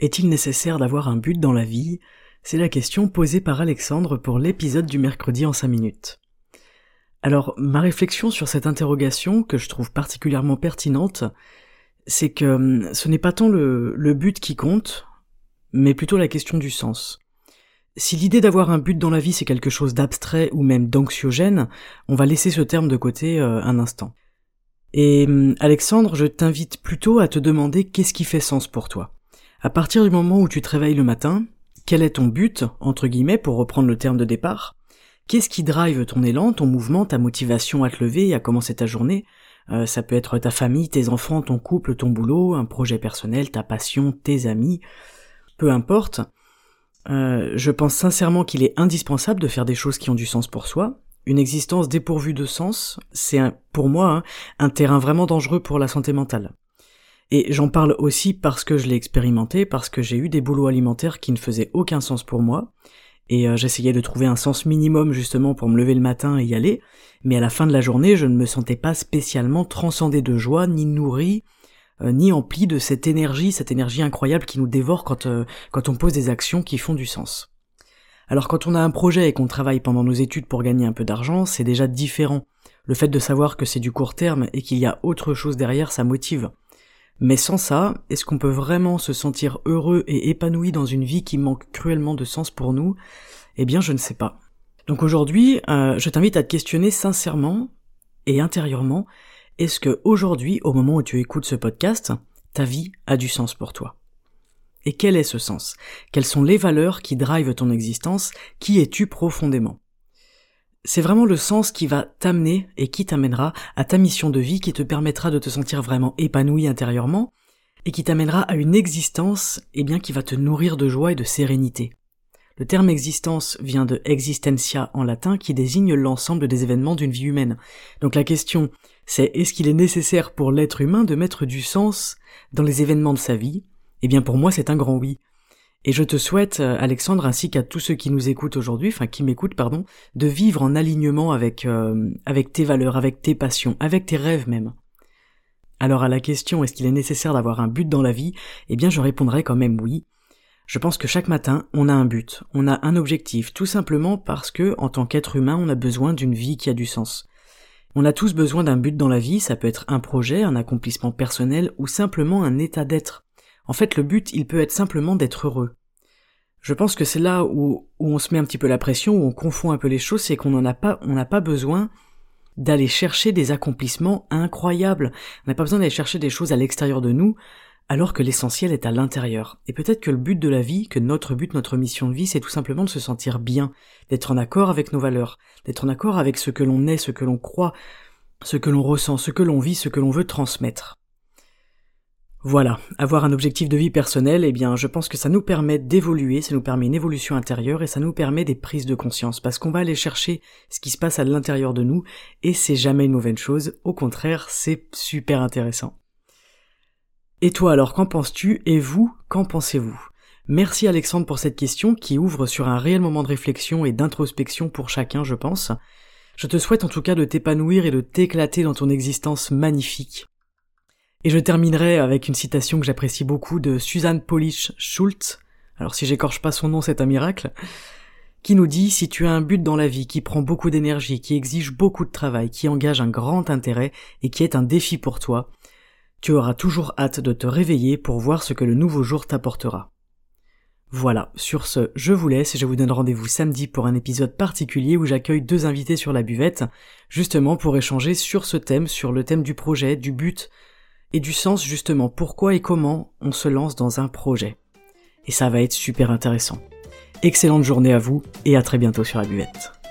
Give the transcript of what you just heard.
Est-il nécessaire d'avoir un but dans la vie? C'est la question posée par Alexandre pour l'épisode du mercredi en 5 minutes. Alors, ma réflexion sur cette interrogation, que je trouve particulièrement pertinente, c'est que hum, ce n'est pas tant le, but qui compte, mais plutôt la question du sens. Si l'idée d'avoir un but dans la vie c'est quelque chose d'abstrait ou même d'anxiogène, on va laisser ce terme de côté euh, un instant. Et hum, Alexandre, je t'invite plutôt à te demander qu'est-ce qui fait sens pour toi? À partir du moment où tu te réveilles le matin, quel est ton but, entre guillemets, pour reprendre le terme de départ? Qu'est-ce qui drive ton élan, ton mouvement, ta motivation à te lever et à commencer ta journée? Euh, Ça peut être ta famille, tes enfants, ton couple, ton boulot, un projet personnel, ta passion, tes amis, peu importe. Euh, je pense sincèrement qu'il est indispensable de faire des choses qui ont du sens pour soi. Une existence dépourvue de sens, c'est pour moi hein, un terrain vraiment dangereux pour la santé mentale. Et j'en parle aussi parce que je l'ai expérimenté, parce que j'ai eu des boulots alimentaires qui ne faisaient aucun sens pour moi, et euh, j'essayais de trouver un sens minimum justement pour me lever le matin et y aller, mais à la fin de la journée je ne me sentais pas spécialement transcendé de joie, ni nourri, euh, ni empli de cette énergie, cette énergie incroyable qui nous dévore quand, euh, quand on pose des actions qui font du sens. Alors quand on a un projet et qu'on travaille pendant nos études pour gagner un peu d'argent, c'est déjà différent. Le fait de savoir que c'est du court terme et qu'il y a autre chose derrière, ça motive. Mais sans ça, est-ce qu'on peut vraiment se sentir heureux et épanoui dans une vie qui manque cruellement de sens pour nous? Eh bien je ne sais pas. Donc aujourd'hui, euh, je t'invite à te questionner sincèrement et intérieurement. Est-ce que aujourd'hui, au moment où tu écoutes ce podcast, ta vie a du sens pour toi? Et quel est ce sens? Quelles sont les valeurs qui drivent ton existence? Qui es-tu profondément? C'est vraiment le sens qui va t'amener et qui t'amènera à ta mission de vie qui te permettra de te sentir vraiment épanoui intérieurement et qui t'amènera à une existence, eh bien, qui va te nourrir de joie et de sérénité. Le terme existence vient de existentia en latin qui désigne l'ensemble des événements d'une vie humaine. Donc la question, c'est est-ce qu'il est nécessaire pour l'être humain de mettre du sens dans les événements de sa vie? Eh bien pour moi c'est un grand oui. Et je te souhaite, euh, Alexandre, ainsi qu'à tous ceux qui nous écoutent aujourd'hui, enfin qui m'écoutent, pardon, de vivre en alignement avec, euh, avec tes valeurs, avec tes passions, avec tes rêves même. Alors à la question est-ce qu'il est nécessaire d'avoir un but dans la vie? Eh bien je répondrai quand même oui. Je pense que chaque matin, on a un but, on a un objectif, tout simplement parce que, en tant qu'être humain, on a besoin d'une vie qui a du sens. On a tous besoin d'un but dans la vie, ça peut être un projet, un accomplissement personnel ou simplement un état d'être. En fait, le but, il peut être simplement d'être heureux. Je pense que c'est là où, où on se met un petit peu la pression, où on confond un peu les choses, c'est qu'on n'en a pas, on n'a pas besoin d'aller chercher des accomplissements incroyables. On n'a pas besoin d'aller chercher des choses à l'extérieur de nous alors que l'essentiel est à l'intérieur. Et peut-être que le but de la vie, que notre but, notre mission de vie, c'est tout simplement de se sentir bien, d'être en accord avec nos valeurs, d'être en accord avec ce que l'on est, ce que l'on croit, ce que l'on ressent, ce que l'on vit, ce que l'on veut transmettre. Voilà, avoir un objectif de vie personnel, eh bien, je pense que ça nous permet d'évoluer, ça nous permet une évolution intérieure et ça nous permet des prises de conscience parce qu'on va aller chercher ce qui se passe à l'intérieur de nous et c'est jamais une mauvaise chose, au contraire, c'est super intéressant. Et toi alors, qu'en penses-tu Et vous, qu'en pensez-vous? Merci Alexandre pour cette question qui ouvre sur un réel moment de réflexion et d'introspection pour chacun, je pense. Je te souhaite en tout cas de t'épanouir et de t'éclater dans ton existence magnifique. Et je terminerai avec une citation que j'apprécie beaucoup de Suzanne Polish Schultz. Alors si j'écorche pas son nom, c'est un miracle. Qui nous dit si tu as un but dans la vie qui prend beaucoup d'énergie, qui exige beaucoup de travail, qui engage un grand intérêt et qui est un défi pour toi, tu auras toujours hâte de te réveiller pour voir ce que le nouveau jour t'apportera. Voilà, sur ce, je vous laisse et je vous donne rendez-vous samedi pour un épisode particulier où j'accueille deux invités sur la buvette, justement pour échanger sur ce thème, sur le thème du projet, du but, et du sens justement pourquoi et comment on se lance dans un projet. Et ça va être super intéressant. Excellente journée à vous et à très bientôt sur la buvette.